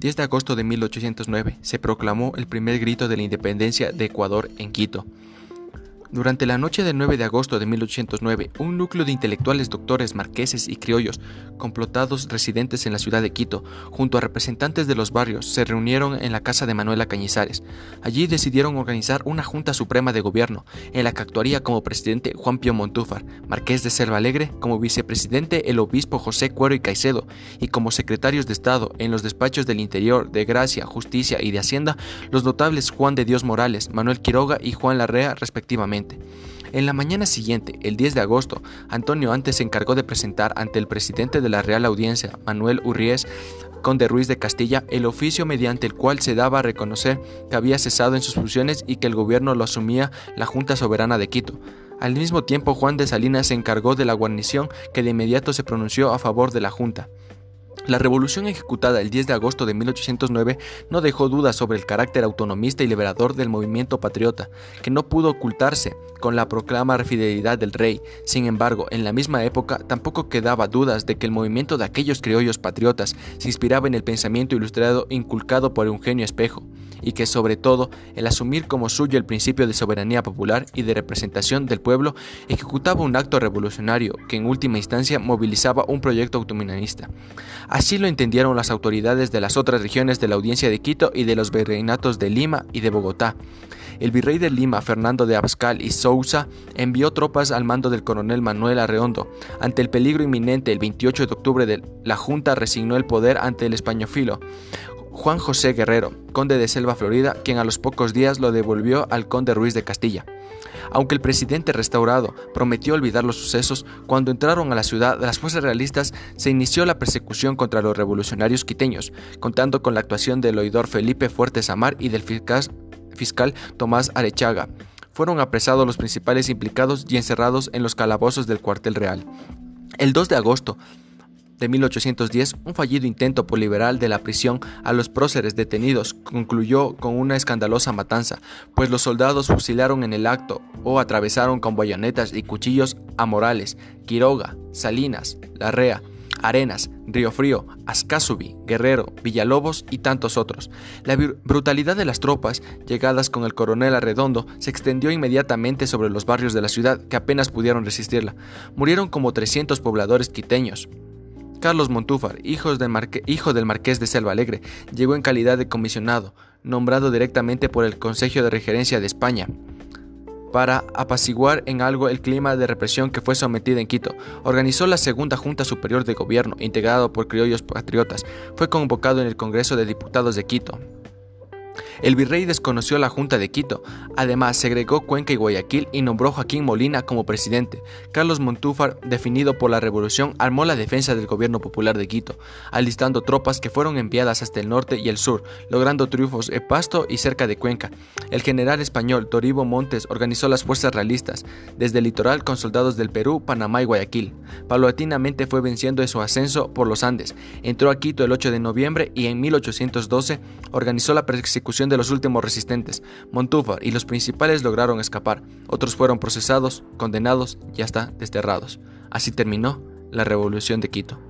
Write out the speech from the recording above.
10 de agosto de 1809 se proclamó el primer grito de la independencia de Ecuador en Quito. Durante la noche del 9 de agosto de 1809, un núcleo de intelectuales doctores, marqueses y criollos, complotados residentes en la ciudad de Quito, junto a representantes de los barrios, se reunieron en la casa de Manuela Cañizares. Allí decidieron organizar una Junta Suprema de Gobierno, en la que actuaría como presidente Juan Pío Montúfar, marqués de Selva Alegre, como vicepresidente el obispo José Cuero y Caicedo, y como secretarios de Estado en los despachos del Interior, de Gracia, Justicia y de Hacienda, los notables Juan de Dios Morales, Manuel Quiroga y Juan Larrea, respectivamente. En la mañana siguiente, el 10 de agosto, Antonio antes se encargó de presentar ante el presidente de la Real Audiencia, Manuel Urríez, conde Ruiz de Castilla, el oficio mediante el cual se daba a reconocer que había cesado en sus funciones y que el gobierno lo asumía la Junta Soberana de Quito. Al mismo tiempo, Juan de Salinas se encargó de la guarnición que de inmediato se pronunció a favor de la Junta. La revolución ejecutada el 10 de agosto de 1809 no dejó dudas sobre el carácter autonomista y liberador del movimiento patriota, que no pudo ocultarse con la proclama fidelidad del rey. Sin embargo, en la misma época tampoco quedaba dudas de que el movimiento de aquellos criollos patriotas se inspiraba en el pensamiento ilustrado inculcado por Eugenio Espejo, y que sobre todo el asumir como suyo el principio de soberanía popular y de representación del pueblo ejecutaba un acto revolucionario que en última instancia movilizaba un proyecto autonominista. Así lo entendieron las autoridades de las otras regiones de la audiencia de Quito y de los virreinatos de Lima y de Bogotá. El virrey de Lima, Fernando de Abascal y Sousa, envió tropas al mando del coronel Manuel Arreondo. Ante el peligro inminente, el 28 de octubre, la Junta resignó el poder ante el españolfilo. Juan José Guerrero, conde de Selva Florida, quien a los pocos días lo devolvió al conde Ruiz de Castilla. Aunque el presidente restaurado prometió olvidar los sucesos, cuando entraron a la ciudad las fuerzas realistas se inició la persecución contra los revolucionarios quiteños, contando con la actuación del oidor Felipe Fuertes Amar y del fiscal, Tomás Arechaga. Fueron apresados los principales implicados y encerrados en los calabozos del cuartel real. El 2 de agosto de 1810, un fallido intento por liberal de la prisión a los próceres detenidos concluyó con una escandalosa matanza, pues los soldados fusilaron en el acto o atravesaron con bayonetas y cuchillos a Morales, Quiroga, Salinas, Larrea, Arenas, Río Frío, Ascasubi, Guerrero, Villalobos y tantos otros. La brutalidad de las tropas, llegadas con el coronel Arredondo, se extendió inmediatamente sobre los barrios de la ciudad que apenas pudieron resistirla. Murieron como 300 pobladores quiteños. Carlos Montúfar, hijo del, marqués de Selva Alegre, llegó en calidad de comisionado, nombrado directamente por el Consejo de Regerencia de España para apaciguar en algo el clima de represión que fue sometida en Quito. Organizó la segunda Junta Superior de Gobierno, integrado por criollos patriotas. Fue convocado en el Congreso de Diputados de Quito. El virrey desconoció la Junta de Quito, además segregó Cuenca y Guayaquil y nombró Joaquín Molina como presidente. Carlos Montúfar, definido por la revolución, armó la defensa del gobierno popular de Quito, alistando tropas que fueron enviadas hasta el norte y el sur, logrando triunfos en Pasto y cerca de Cuenca. El general español Toribo Montes organizó las fuerzas realistas, desde el litoral con soldados del Perú, Panamá y Guayaquil. Paulatinamente fue venciendo en su ascenso por los Andes. Entró a Quito el 8 de noviembre y en 1812 organizó la persecución de los últimos resistentes. Montúfar y los principales lograron escapar, otros fueron procesados, condenados y hasta desterrados. Así terminó la Revolución de Quito.